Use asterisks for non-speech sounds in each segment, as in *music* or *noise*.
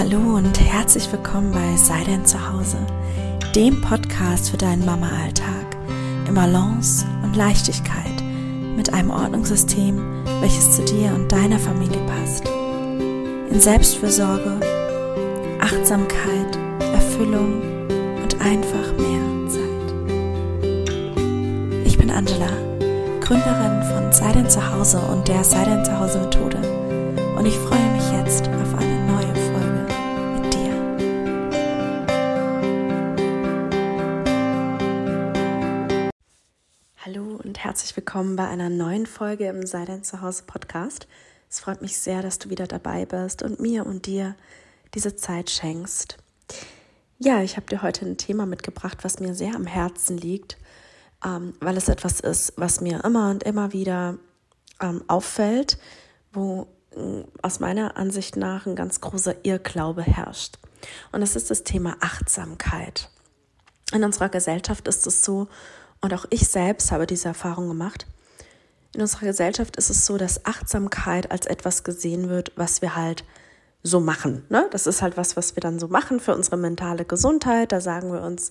Hallo und herzlich willkommen bei Sei denn zu Hause, dem Podcast für deinen Mama-Alltag in Balance und Leichtigkeit mit einem Ordnungssystem, welches zu dir und deiner Familie passt. In Selbstfürsorge, Achtsamkeit, Erfüllung und einfach mehr Zeit. Ich bin Angela, Gründerin von Sei denn zu Hause und der Sei denn zu Hause Methode und ich freue mich jetzt willkommen bei einer neuen Folge im Sei dein Zuhause Podcast. Es freut mich sehr, dass du wieder dabei bist und mir und dir diese Zeit schenkst. Ja, ich habe dir heute ein Thema mitgebracht, was mir sehr am Herzen liegt, ähm, weil es etwas ist, was mir immer und immer wieder ähm, auffällt, wo aus meiner Ansicht nach ein ganz großer Irrglaube herrscht. Und das ist das Thema Achtsamkeit. In unserer Gesellschaft ist es so, und auch ich selbst habe diese Erfahrung gemacht, in unserer Gesellschaft ist es so, dass Achtsamkeit als etwas gesehen wird, was wir halt so machen. Ne? Das ist halt was, was wir dann so machen für unsere mentale Gesundheit. Da sagen wir uns,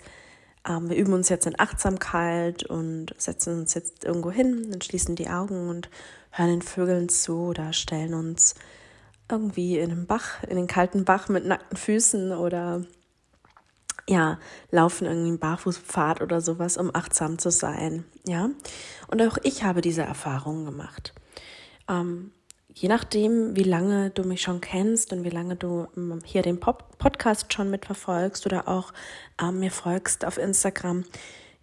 ähm, wir üben uns jetzt in Achtsamkeit und setzen uns jetzt irgendwo hin und schließen die Augen und hören den Vögeln zu oder stellen uns irgendwie in den Bach, in den kalten Bach mit nackten Füßen oder ja, laufen irgendwie einen Barfußpfad oder sowas, um achtsam zu sein. Ja, und auch ich habe diese Erfahrungen gemacht. Ähm, je nachdem, wie lange du mich schon kennst und wie lange du ähm, hier den Pop Podcast schon mitverfolgst oder auch ähm, mir folgst auf Instagram,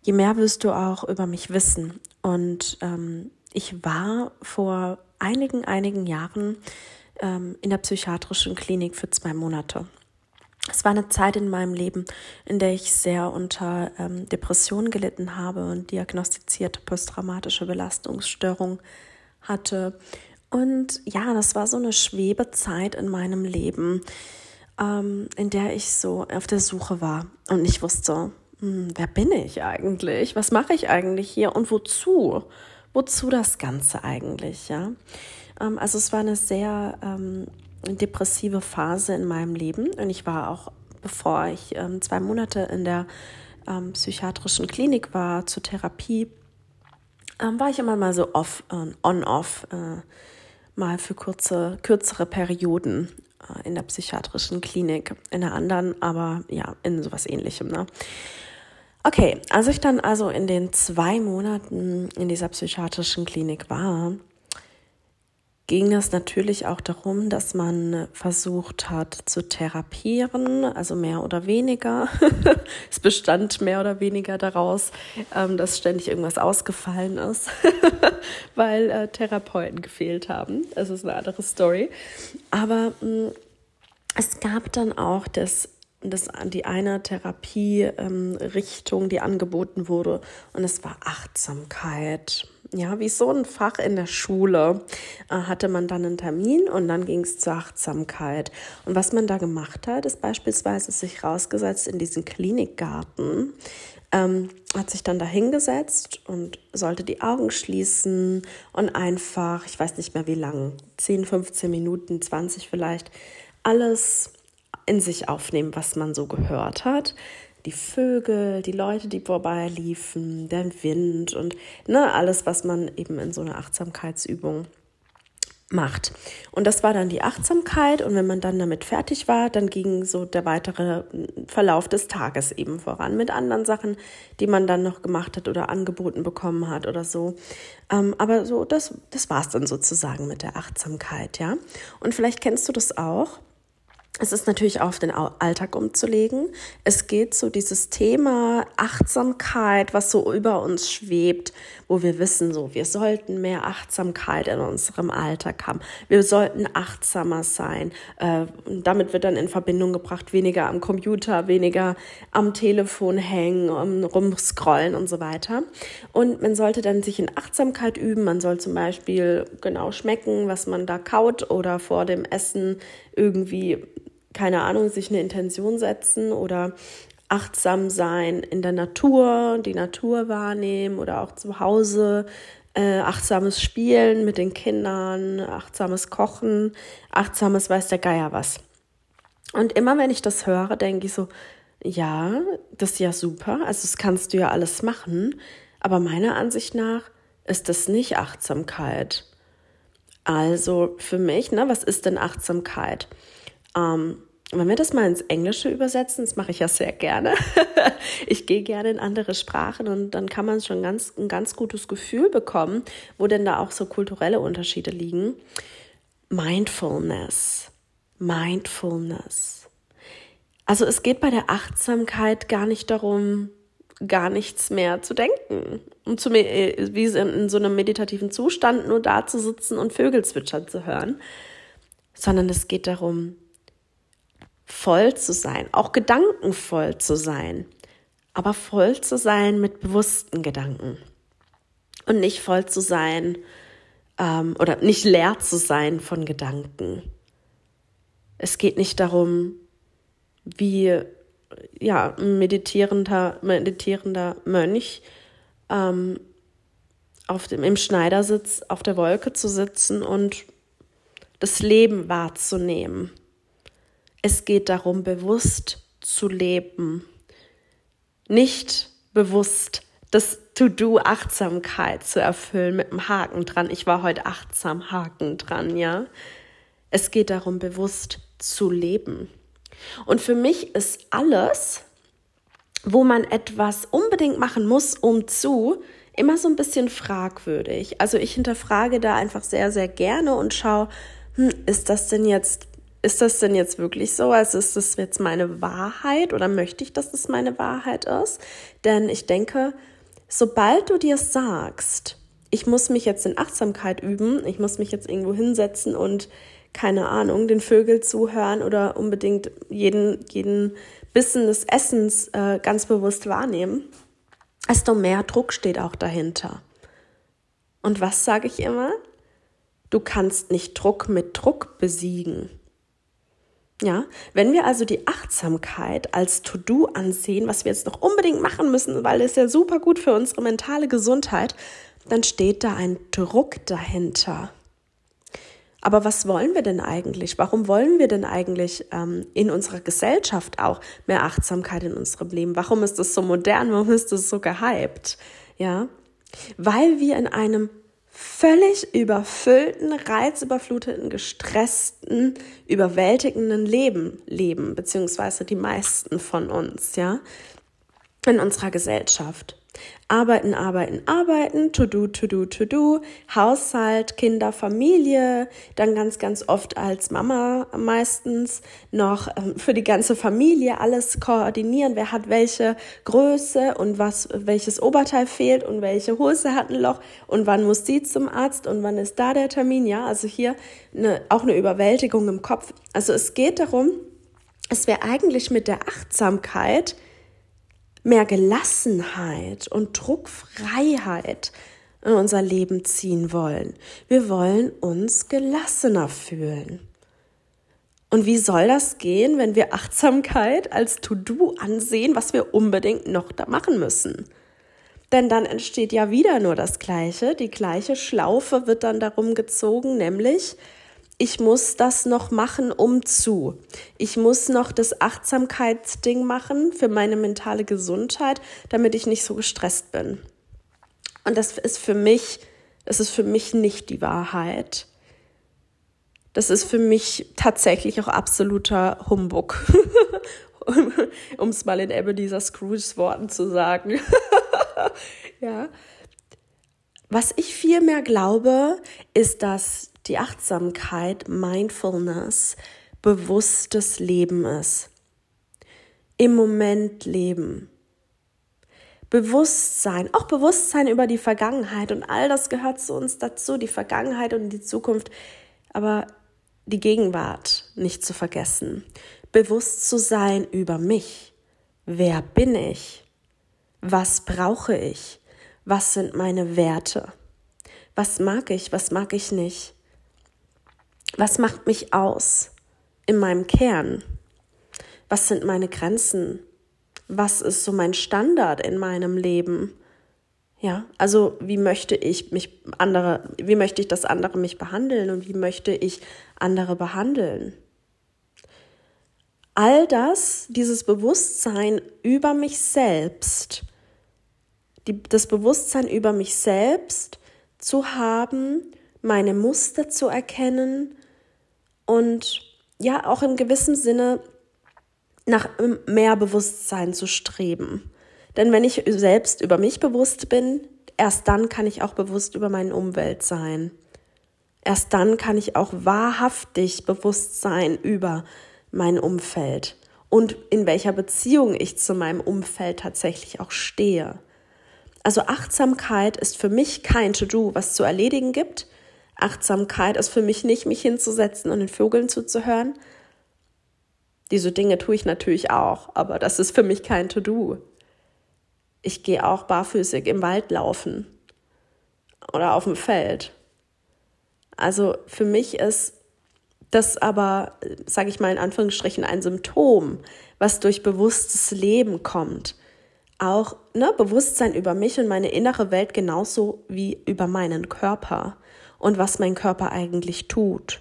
je mehr wirst du auch über mich wissen. Und ähm, ich war vor einigen, einigen Jahren ähm, in der psychiatrischen Klinik für zwei Monate. Es war eine Zeit in meinem Leben, in der ich sehr unter ähm, Depressionen gelitten habe und diagnostizierte posttraumatische Belastungsstörung hatte. Und ja, das war so eine Schwebezeit in meinem Leben, ähm, in der ich so auf der Suche war und nicht wusste, hm, wer bin ich eigentlich? Was mache ich eigentlich hier und wozu? wozu das Ganze eigentlich, ja? Ähm, also es war eine sehr ähm, depressive Phase in meinem Leben und ich war auch, bevor ich ähm, zwei Monate in der ähm, psychiatrischen Klinik war zur Therapie, ähm, war ich immer mal so off, äh, on-off, äh, mal für kurze, kürzere Perioden äh, in der psychiatrischen Klinik, in der anderen, aber ja, in sowas ähnlichem, ne? Okay, als ich dann also in den zwei Monaten in dieser psychiatrischen Klinik war, ging es natürlich auch darum, dass man versucht hat zu therapieren, also mehr oder weniger. *laughs* es bestand mehr oder weniger daraus, ähm, dass ständig irgendwas ausgefallen ist, *laughs* weil äh, Therapeuten gefehlt haben. Das ist eine andere Story. Aber mm, es gab dann auch das das, die eine Therapierichtung, ähm, die angeboten wurde. Und es war Achtsamkeit. Ja, wie so ein Fach in der Schule äh, hatte man dann einen Termin und dann ging es zur Achtsamkeit. Und was man da gemacht hat, ist beispielsweise sich rausgesetzt in diesen Klinikgarten, ähm, hat sich dann da hingesetzt und sollte die Augen schließen und einfach, ich weiß nicht mehr wie lang, 10, 15 Minuten, 20 vielleicht, alles in sich aufnehmen, was man so gehört hat. Die Vögel, die Leute, die vorbeiliefen, der Wind und ne, alles, was man eben in so einer Achtsamkeitsübung macht. Und das war dann die Achtsamkeit und wenn man dann damit fertig war, dann ging so der weitere Verlauf des Tages eben voran mit anderen Sachen, die man dann noch gemacht hat oder angeboten bekommen hat oder so. Ähm, aber so, das, das war es dann sozusagen mit der Achtsamkeit, ja. Und vielleicht kennst du das auch es ist natürlich auf den Alltag umzulegen. Es geht so dieses Thema Achtsamkeit, was so über uns schwebt, wo wir wissen, so, wir sollten mehr Achtsamkeit in unserem Alltag haben. Wir sollten achtsamer sein. Äh, damit wird dann in Verbindung gebracht, weniger am Computer, weniger am Telefon hängen, rumscrollen und so weiter. Und man sollte dann sich in Achtsamkeit üben. Man soll zum Beispiel genau schmecken, was man da kaut oder vor dem Essen irgendwie keine Ahnung, sich eine Intention setzen oder achtsam sein in der Natur, die Natur wahrnehmen oder auch zu Hause äh, achtsames Spielen mit den Kindern, achtsames Kochen, achtsames weiß der Geier was. Und immer wenn ich das höre, denke ich so, ja, das ist ja super, also das kannst du ja alles machen, aber meiner Ansicht nach ist das nicht Achtsamkeit. Also für mich, ne, was ist denn Achtsamkeit? Ähm, wenn wir das mal ins Englische übersetzen, das mache ich ja sehr gerne. *laughs* ich gehe gerne in andere Sprachen und dann kann man schon ganz, ein ganz gutes Gefühl bekommen, wo denn da auch so kulturelle Unterschiede liegen. Mindfulness. Mindfulness. Also es geht bei der Achtsamkeit gar nicht darum, gar nichts mehr zu denken. Und zu, wie in so einem meditativen Zustand nur da zu sitzen und Vögel zwitschern zu hören, sondern es geht darum, voll zu sein, auch gedankenvoll zu sein, aber voll zu sein mit bewussten Gedanken. Und nicht voll zu sein ähm, oder nicht leer zu sein von Gedanken. Es geht nicht darum, wie ja, meditierender, meditierender Mönch ähm, auf dem, im Schneidersitz auf der Wolke zu sitzen und das Leben wahrzunehmen. Es geht darum, bewusst zu leben, nicht bewusst das To-Do Achtsamkeit zu erfüllen mit einem Haken dran. Ich war heute achtsam, Haken dran, ja. Es geht darum, bewusst zu leben. Und für mich ist alles, wo man etwas unbedingt machen muss, um zu, immer so ein bisschen fragwürdig. Also ich hinterfrage da einfach sehr, sehr gerne und schaue, hm, ist das denn jetzt, ist das denn jetzt wirklich so? Also ist das jetzt meine Wahrheit oder möchte ich, dass das meine Wahrheit ist? Denn ich denke, sobald du dir sagst, ich muss mich jetzt in Achtsamkeit üben, ich muss mich jetzt irgendwo hinsetzen und keine Ahnung, den Vögeln zuhören oder unbedingt jeden, jeden Bissen des Essens äh, ganz bewusst wahrnehmen, desto mehr Druck steht auch dahinter. Und was sage ich immer? Du kannst nicht Druck mit Druck besiegen. Ja, wenn wir also die Achtsamkeit als To-Do ansehen, was wir jetzt noch unbedingt machen müssen, weil es ja super gut für unsere mentale Gesundheit, dann steht da ein Druck dahinter. Aber was wollen wir denn eigentlich? Warum wollen wir denn eigentlich ähm, in unserer Gesellschaft auch mehr Achtsamkeit in unserem Leben? Warum ist das so modern? Warum ist das so gehypt? Ja, weil wir in einem völlig überfüllten, reizüberfluteten, gestressten, überwältigenden Leben leben, beziehungsweise die meisten von uns, ja, in unserer Gesellschaft. Arbeiten, arbeiten, arbeiten, to do, to do, to do, Haushalt, Kinder, Familie, dann ganz, ganz oft als Mama meistens noch ähm, für die ganze Familie alles koordinieren, wer hat welche Größe und was, welches Oberteil fehlt und welche Hose hat ein Loch und wann muss sie zum Arzt und wann ist da der Termin, ja, also hier eine, auch eine Überwältigung im Kopf. Also es geht darum, es wäre eigentlich mit der Achtsamkeit mehr Gelassenheit und Druckfreiheit in unser Leben ziehen wollen. Wir wollen uns gelassener fühlen. Und wie soll das gehen, wenn wir Achtsamkeit als To-Do ansehen, was wir unbedingt noch da machen müssen? Denn dann entsteht ja wieder nur das Gleiche. Die gleiche Schlaufe wird dann darum gezogen, nämlich ich muss das noch machen, um zu. Ich muss noch das Achtsamkeitsding machen für meine mentale Gesundheit, damit ich nicht so gestresst bin. Und das ist für mich, das ist für mich nicht die Wahrheit. Das ist für mich tatsächlich auch absoluter Humbug. *laughs* um es mal in Ebenezer Scrooges Worten zu sagen. *laughs* ja. Was ich vielmehr glaube, ist, dass die Achtsamkeit, Mindfulness, bewusstes Leben ist. Im Moment leben. Bewusstsein, auch Bewusstsein über die Vergangenheit und all das gehört zu uns dazu, die Vergangenheit und die Zukunft, aber die Gegenwart nicht zu vergessen. Bewusst zu sein über mich. Wer bin ich? Was brauche ich? Was sind meine Werte? Was mag ich? Was mag ich nicht? Was macht mich aus in meinem Kern? Was sind meine Grenzen? Was ist so mein Standard in meinem Leben? Ja, also wie möchte ich mich andere, wie möchte ich, dass andere mich behandeln und wie möchte ich andere behandeln? all das, dieses Bewusstsein über mich selbst, die, das Bewusstsein über mich selbst zu haben, meine Muster zu erkennen und ja auch im gewissen Sinne nach mehr Bewusstsein zu streben. Denn wenn ich selbst über mich bewusst bin, erst dann kann ich auch bewusst über meine Umwelt sein. Erst dann kann ich auch wahrhaftig bewusst sein über mein Umfeld und in welcher Beziehung ich zu meinem Umfeld tatsächlich auch stehe. Also Achtsamkeit ist für mich kein To-Do, was zu erledigen gibt. Achtsamkeit ist für mich nicht, mich hinzusetzen und den Vögeln zuzuhören. Diese Dinge tue ich natürlich auch, aber das ist für mich kein To-Do. Ich gehe auch barfüßig im Wald laufen oder auf dem Feld. Also für mich ist das aber, sage ich mal in Anführungsstrichen, ein Symptom, was durch bewusstes Leben kommt. Auch ne, Bewusstsein über mich und meine innere Welt genauso wie über meinen Körper und was mein Körper eigentlich tut,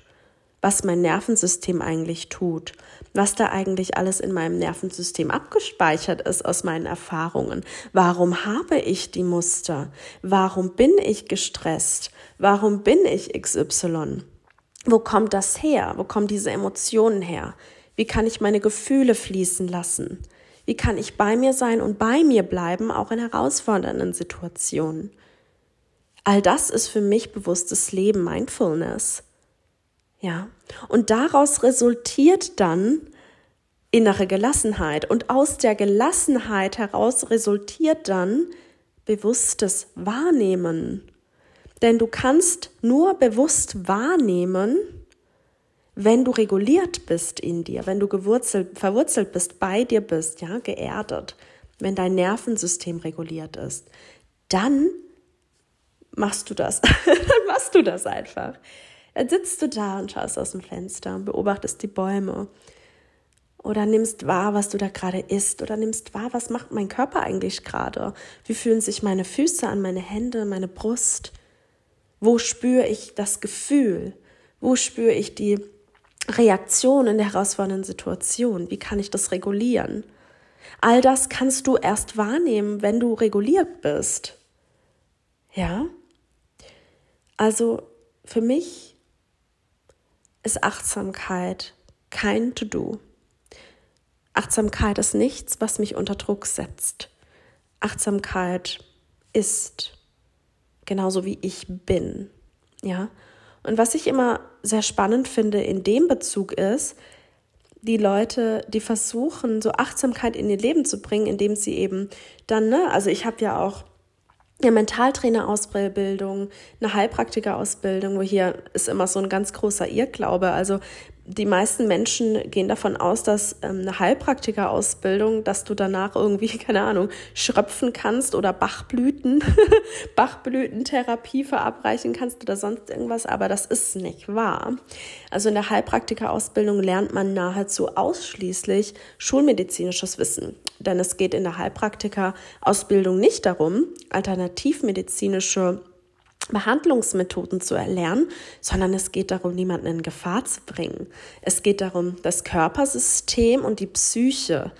was mein Nervensystem eigentlich tut, was da eigentlich alles in meinem Nervensystem abgespeichert ist aus meinen Erfahrungen. Warum habe ich die Muster? Warum bin ich gestresst? Warum bin ich XY? Wo kommt das her? Wo kommen diese Emotionen her? Wie kann ich meine Gefühle fließen lassen? Wie kann ich bei mir sein und bei mir bleiben, auch in herausfordernden Situationen? All das ist für mich bewusstes Leben, Mindfulness. Ja. Und daraus resultiert dann innere Gelassenheit. Und aus der Gelassenheit heraus resultiert dann bewusstes Wahrnehmen. Denn du kannst nur bewusst wahrnehmen, wenn du reguliert bist in dir, wenn du gewurzelt, verwurzelt bist, bei dir bist, ja, geerdet, wenn dein Nervensystem reguliert ist, dann machst du das. *laughs* dann machst du das einfach. Dann sitzt du da und schaust aus dem Fenster und beobachtest die Bäume. Oder nimmst wahr, was du da gerade isst. Oder nimmst wahr, was macht mein Körper eigentlich gerade. Wie fühlen sich meine Füße an, meine Hände, meine Brust. Wo spüre ich das Gefühl? Wo spüre ich die Reaktion in der herausfordernden Situation? Wie kann ich das regulieren? All das kannst du erst wahrnehmen, wenn du reguliert bist. Ja? Also für mich ist Achtsamkeit kein To-Do. Achtsamkeit ist nichts, was mich unter Druck setzt. Achtsamkeit ist genauso wie ich bin. Ja. Und was ich immer sehr spannend finde in dem Bezug ist, die Leute, die versuchen, so Achtsamkeit in ihr Leben zu bringen, indem sie eben dann, ne, also ich habe ja auch eine Mentaltrainerausbildung, eine Heilpraktikerausbildung, wo hier ist immer so ein ganz großer Irrglaube. Also die meisten Menschen gehen davon aus, dass ähm, eine Heilpraktikerausbildung, dass du danach irgendwie, *laughs* keine Ahnung, schröpfen kannst oder Bachblüten, *laughs* Bachblütentherapie verabreichen kannst oder sonst irgendwas, aber das ist nicht wahr. Also in der Heilpraktikerausbildung lernt man nahezu ausschließlich schulmedizinisches Wissen. Denn es geht in der Heilpraktikerausbildung nicht darum, alternativmedizinische Behandlungsmethoden zu erlernen, sondern es geht darum, niemanden in Gefahr zu bringen. Es geht darum, das Körpersystem und die Psyche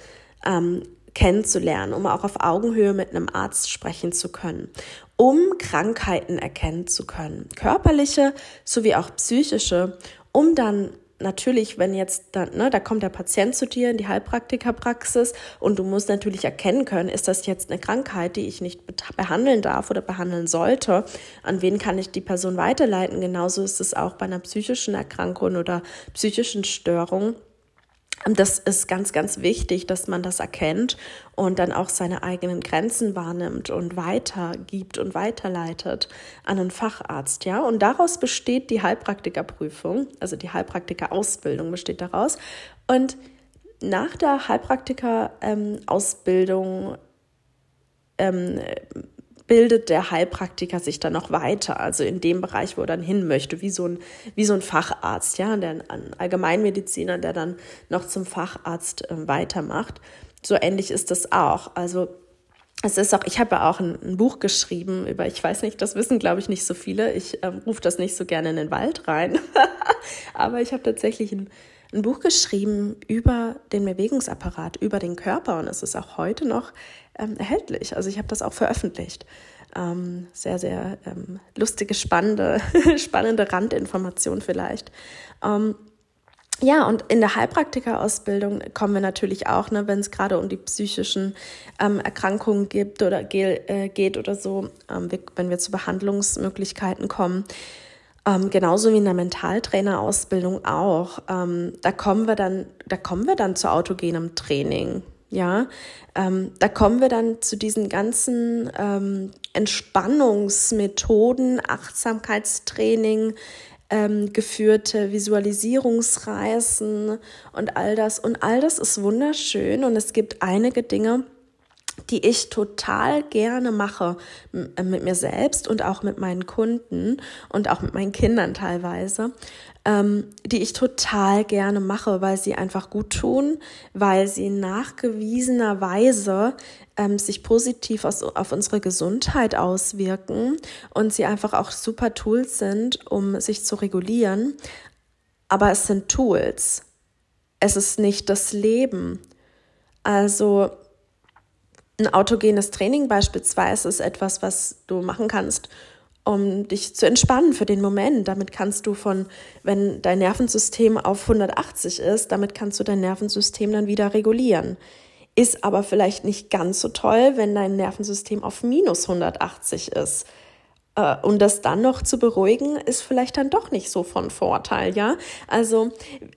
ähm, kennenzulernen, um auch auf Augenhöhe mit einem Arzt sprechen zu können, um Krankheiten erkennen zu können, körperliche sowie auch psychische, um dann natürlich, wenn jetzt dann, ne, da kommt der Patient zu dir in die Heilpraktikerpraxis und du musst natürlich erkennen können, ist das jetzt eine Krankheit, die ich nicht behandeln darf oder behandeln sollte? An wen kann ich die Person weiterleiten? Genauso ist es auch bei einer psychischen Erkrankung oder psychischen Störung. Das ist ganz, ganz wichtig, dass man das erkennt und dann auch seine eigenen Grenzen wahrnimmt und weitergibt und weiterleitet an einen Facharzt, ja. Und daraus besteht die Heilpraktikerprüfung, also die Heilpraktikerausbildung besteht daraus. Und nach der Heilpraktikerausbildung ähm, bildet der Heilpraktiker sich dann noch weiter, also in dem Bereich, wo er dann hin möchte, wie so ein, wie so ein Facharzt, ja, der, ein Allgemeinmediziner, der dann noch zum Facharzt äh, weitermacht. So ähnlich ist das auch. Also es ist auch, ich habe ja auch ein, ein, Buch geschrieben über, ich weiß nicht, das wissen glaube ich nicht so viele. Ich ähm, rufe das nicht so gerne in den Wald rein, *laughs* aber ich habe tatsächlich ein, ein Buch geschrieben über den Bewegungsapparat, über den Körper und es ist auch heute noch ähm, erhältlich. Also ich habe das auch veröffentlicht. Ähm, sehr, sehr ähm, lustige, spannende, *laughs* spannende Randinformation vielleicht. Ähm, ja, und in der Heilpraktikerausbildung kommen wir natürlich auch, ne, wenn es gerade um die psychischen ähm, Erkrankungen gibt oder äh, geht oder so, ähm, wenn wir zu Behandlungsmöglichkeiten kommen. Ähm, genauso wie in der Mentaltrainerausbildung auch. Ähm, da kommen wir dann, da kommen wir dann zu autogenem Training. Ja, ähm, da kommen wir dann zu diesen ganzen ähm, Entspannungsmethoden, Achtsamkeitstraining, ähm, geführte Visualisierungsreisen und all das. Und all das ist wunderschön und es gibt einige Dinge, die ich total gerne mache äh, mit mir selbst und auch mit meinen Kunden und auch mit meinen Kindern teilweise, ähm, die ich total gerne mache, weil sie einfach gut tun, weil sie nachgewiesenerweise ähm, sich positiv aus, auf unsere Gesundheit auswirken und sie einfach auch super Tools sind, um sich zu regulieren. Aber es sind Tools. Es ist nicht das Leben. Also ein autogenes Training beispielsweise ist etwas, was du machen kannst, um dich zu entspannen für den Moment. Damit kannst du von, wenn dein Nervensystem auf 180 ist, damit kannst du dein Nervensystem dann wieder regulieren. Ist aber vielleicht nicht ganz so toll, wenn dein Nervensystem auf minus 180 ist. Äh, und das dann noch zu beruhigen, ist vielleicht dann doch nicht so von Vorteil, ja. Also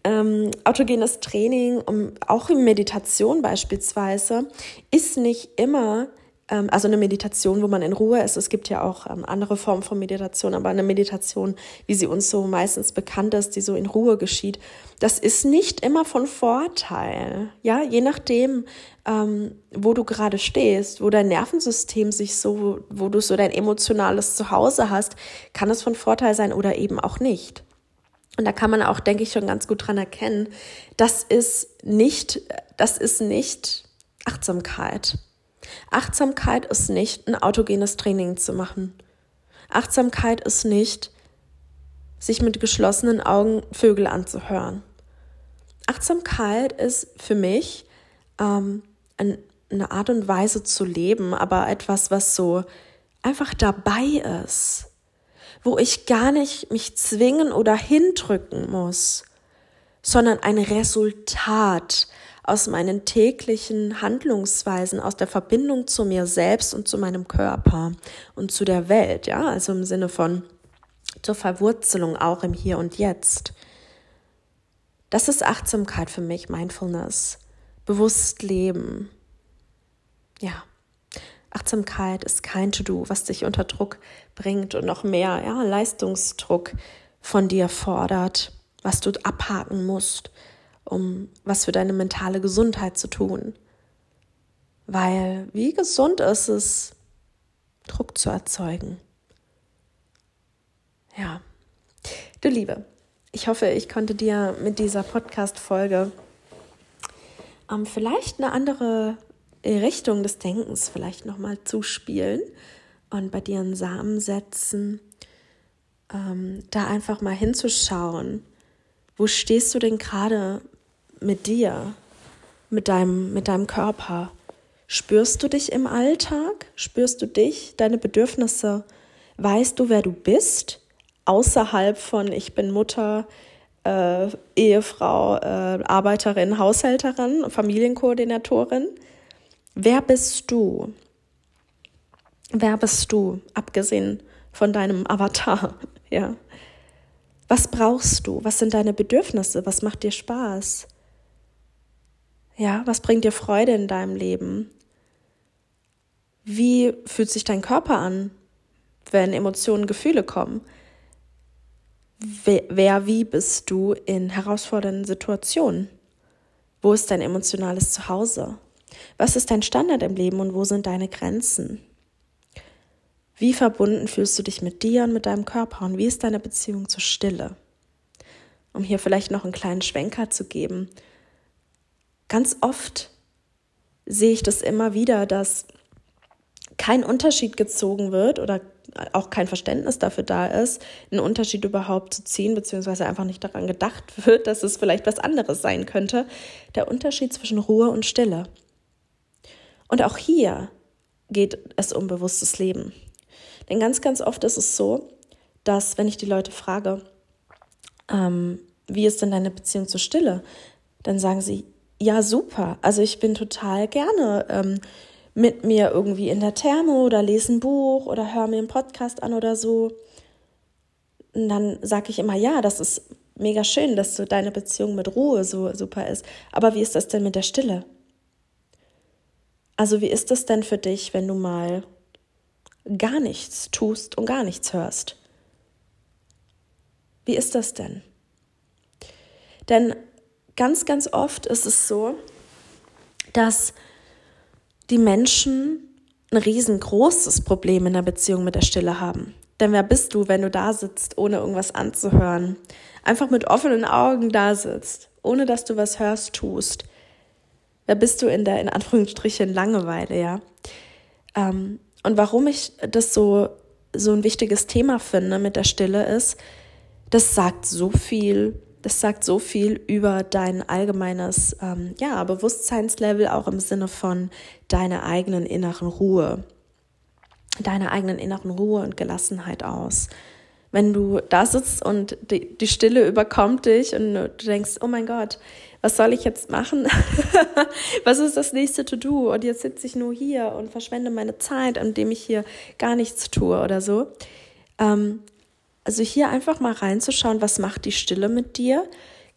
ähm, autogenes Training, um, auch in Meditation beispielsweise, ist nicht immer ähm, also eine Meditation, wo man in Ruhe ist. Es gibt ja auch ähm, andere Formen von Meditation, aber eine Meditation, wie sie uns so meistens bekannt ist, die so in Ruhe geschieht, das ist nicht immer von Vorteil. Ja, je nachdem, ähm, wo du gerade stehst, wo dein Nervensystem sich so, wo du so dein emotionales Zuhause hast, kann es von Vorteil sein oder eben auch nicht. Und da kann man auch, denke ich, schon ganz gut dran erkennen, das ist nicht, das ist nicht Achtsamkeit. Achtsamkeit ist nicht, ein autogenes Training zu machen. Achtsamkeit ist nicht, sich mit geschlossenen Augen Vögel anzuhören. Achtsamkeit ist für mich ähm, ein, eine Art und Weise zu leben, aber etwas, was so einfach dabei ist, wo ich gar nicht mich zwingen oder hindrücken muss, sondern ein Resultat aus meinen täglichen Handlungsweisen, aus der Verbindung zu mir selbst und zu meinem Körper und zu der Welt, ja, also im Sinne von zur Verwurzelung auch im Hier und Jetzt. Das ist Achtsamkeit für mich, Mindfulness, bewusst leben. Ja. Achtsamkeit ist kein To-Do, was dich unter Druck bringt und noch mehr ja, Leistungsdruck von dir fordert, was du abhaken musst, um was für deine mentale Gesundheit zu tun. Weil wie gesund ist es, Druck zu erzeugen? Ja, du Liebe, ich hoffe, ich konnte dir mit dieser Podcast-Folge ähm, vielleicht eine andere Richtung des Denkens vielleicht nochmal zuspielen und bei dir einen Samen setzen, ähm, da einfach mal hinzuschauen, wo stehst du denn gerade mit dir, mit deinem, mit deinem Körper? Spürst du dich im Alltag? Spürst du dich, deine Bedürfnisse? Weißt du, wer du bist? Außerhalb von ich bin Mutter, äh, Ehefrau, äh, Arbeiterin, Haushälterin, Familienkoordinatorin. Wer bist du? Wer bist du, abgesehen von deinem Avatar? *laughs* Ja. Was brauchst du? Was sind deine Bedürfnisse? Was macht dir Spaß? Ja, was bringt dir Freude in deinem Leben? Wie fühlt sich dein Körper an, wenn Emotionen, Gefühle kommen? Wer, wer, wie bist du in herausfordernden Situationen? Wo ist dein emotionales Zuhause? Was ist dein Standard im Leben und wo sind deine Grenzen? Wie verbunden fühlst du dich mit dir und mit deinem Körper und wie ist deine Beziehung zur Stille? Um hier vielleicht noch einen kleinen Schwenker zu geben, Ganz oft sehe ich das immer wieder, dass kein Unterschied gezogen wird oder auch kein Verständnis dafür da ist, einen Unterschied überhaupt zu ziehen, beziehungsweise einfach nicht daran gedacht *laughs* wird, dass es vielleicht was anderes sein könnte, der Unterschied zwischen Ruhe und Stille. Und auch hier geht es um bewusstes Leben. Denn ganz, ganz oft ist es so, dass wenn ich die Leute frage, ähm, wie ist denn deine Beziehung zur Stille, dann sagen sie, ja, super. Also ich bin total gerne ähm, mit mir irgendwie in der Therme oder lese ein Buch oder höre mir einen Podcast an oder so. Und dann sage ich immer, ja, das ist mega schön, dass so deine Beziehung mit Ruhe so super ist. Aber wie ist das denn mit der Stille? Also wie ist das denn für dich, wenn du mal gar nichts tust und gar nichts hörst? Wie ist das denn? Denn ganz, ganz oft ist es so, dass die Menschen ein riesengroßes Problem in der Beziehung mit der Stille haben. Denn wer bist du, wenn du da sitzt, ohne irgendwas anzuhören? Einfach mit offenen Augen da sitzt, ohne dass du was hörst, tust. Wer bist du in der, in Anführungsstrichen, Langeweile, ja? Ähm, und warum ich das so, so ein wichtiges Thema finde mit der Stille ist, das sagt so viel das sagt so viel über dein allgemeines ähm, ja, Bewusstseinslevel, auch im Sinne von deiner eigenen inneren Ruhe, deiner eigenen inneren Ruhe und Gelassenheit aus. Wenn du da sitzt und die, die Stille überkommt dich und du denkst, oh mein Gott, was soll ich jetzt machen? *laughs* was ist das nächste To-Do? Und jetzt sitze ich nur hier und verschwende meine Zeit, indem ich hier gar nichts tue oder so. Ähm, also hier einfach mal reinzuschauen, was macht die Stille mit dir?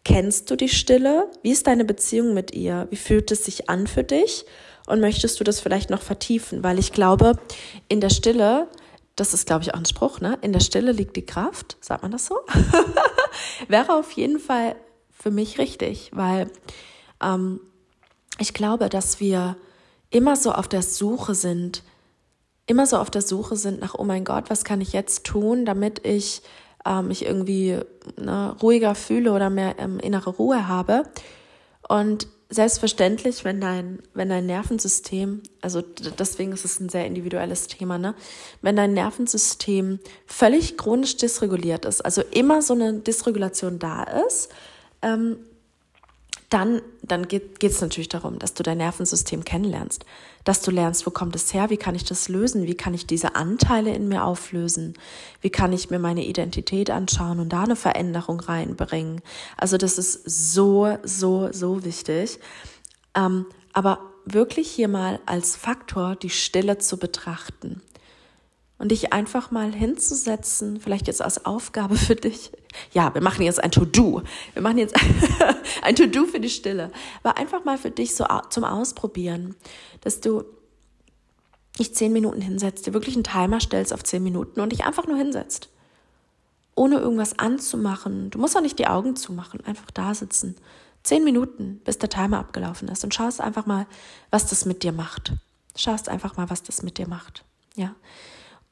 Kennst du die Stille? Wie ist deine Beziehung mit ihr? Wie fühlt es sich an für dich? Und möchtest du das vielleicht noch vertiefen? Weil ich glaube, in der Stille, das ist, glaube ich, auch ein Spruch, ne? In der Stille liegt die Kraft. Sagt man das so? *laughs* Wäre auf jeden Fall für mich richtig, weil ähm, ich glaube, dass wir immer so auf der Suche sind immer so auf der Suche sind nach, oh mein Gott, was kann ich jetzt tun, damit ich äh, mich irgendwie ne, ruhiger fühle oder mehr ähm, innere Ruhe habe. Und selbstverständlich, wenn dein, wenn dein Nervensystem, also deswegen ist es ein sehr individuelles Thema, ne? Wenn dein Nervensystem völlig chronisch dysreguliert ist, also immer so eine Dysregulation da ist, ähm, dann, dann geht es natürlich darum, dass du dein Nervensystem kennenlernst, dass du lernst, wo kommt es her, wie kann ich das lösen, wie kann ich diese Anteile in mir auflösen, wie kann ich mir meine Identität anschauen und da eine Veränderung reinbringen. Also das ist so, so, so wichtig. Ähm, aber wirklich hier mal als Faktor die Stille zu betrachten und dich einfach mal hinzusetzen, vielleicht jetzt als Aufgabe für dich. Ja, wir machen jetzt ein To-Do. Wir machen jetzt *laughs* ein To-Do für die Stille. Aber einfach mal für dich so zum Ausprobieren, dass du dich zehn Minuten hinsetzt, dir wirklich einen Timer stellst auf zehn Minuten und dich einfach nur hinsetzt. Ohne irgendwas anzumachen. Du musst auch nicht die Augen zumachen, einfach da sitzen. Zehn Minuten, bis der Timer abgelaufen ist und schaust einfach mal, was das mit dir macht. Schaust einfach mal, was das mit dir macht. Ja.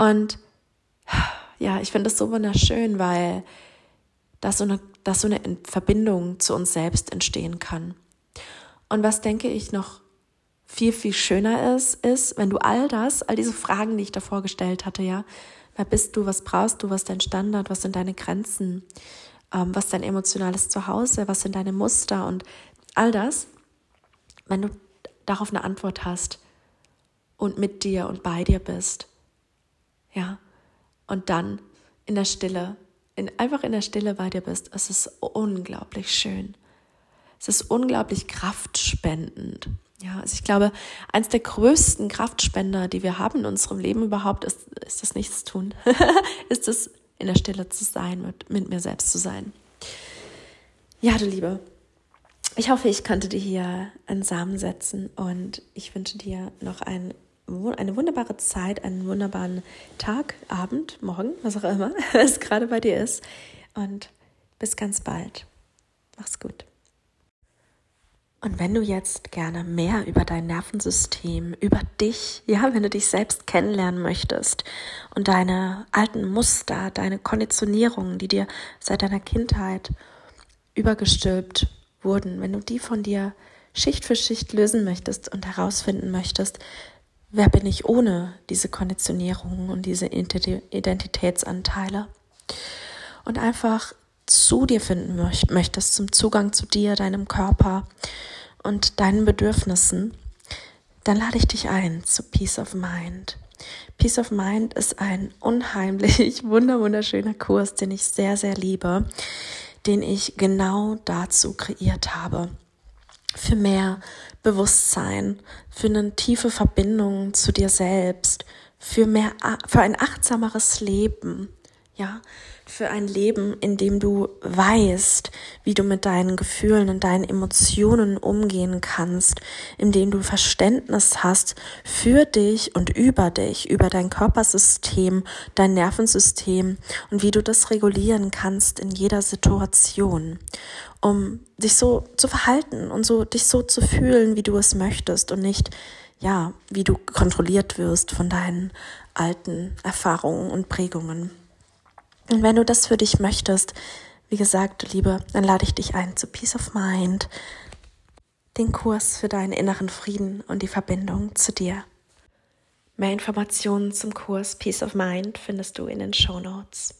Und ja, ich finde das so wunderschön, weil da so, eine, dass so eine Verbindung zu uns selbst entstehen kann. Und was denke ich noch viel, viel schöner ist, ist, wenn du all das, all diese Fragen, die ich davor gestellt hatte, ja, wer bist du, was brauchst du, was ist dein Standard, was sind deine Grenzen, ähm, was ist dein emotionales Zuhause, was sind deine Muster und all das, wenn du darauf eine Antwort hast und mit dir und bei dir bist, ja, und dann in der Stille, in, einfach in der Stille bei dir bist, es ist unglaublich schön. Es ist unglaublich kraftspendend. Ja, also ich glaube, eins der größten Kraftspender, die wir haben in unserem Leben überhaupt, ist, ist das Nichtstun. *laughs* ist es, in der Stille zu sein, mit, mit mir selbst zu sein. Ja, du Liebe, ich hoffe, ich konnte dir hier einen Samen setzen und ich wünsche dir noch einen eine wunderbare Zeit, einen wunderbaren Tag, Abend, Morgen, was auch immer *laughs* es gerade bei dir ist. Und bis ganz bald. Mach's gut. Und wenn du jetzt gerne mehr über dein Nervensystem, über dich, ja, wenn du dich selbst kennenlernen möchtest und deine alten Muster, deine Konditionierungen, die dir seit deiner Kindheit übergestülpt wurden, wenn du die von dir Schicht für Schicht lösen möchtest und herausfinden möchtest, wer bin ich ohne diese Konditionierungen und diese Identitätsanteile? Und einfach zu dir finden möchtest, zum Zugang zu dir, deinem Körper und deinen Bedürfnissen, dann lade ich dich ein zu Peace of Mind. Peace of Mind ist ein unheimlich *laughs* wunderschöner Kurs, den ich sehr, sehr liebe, den ich genau dazu kreiert habe. Für mehr Bewusstsein, für eine tiefe Verbindung zu dir selbst, für mehr, für ein achtsameres Leben, ja, für ein Leben, in dem du weißt, wie du mit deinen Gefühlen und deinen Emotionen umgehen kannst, in dem du Verständnis hast für dich und über dich, über dein Körpersystem, dein Nervensystem und wie du das regulieren kannst in jeder Situation, um dich so zu verhalten und so dich so zu fühlen, wie du es möchtest und nicht ja, wie du kontrolliert wirst von deinen alten Erfahrungen und Prägungen. Und wenn du das für dich möchtest, wie gesagt, Liebe, dann lade ich dich ein zu Peace of Mind, den Kurs für deinen inneren Frieden und die Verbindung zu dir. Mehr Informationen zum Kurs Peace of Mind findest du in den Show Notes.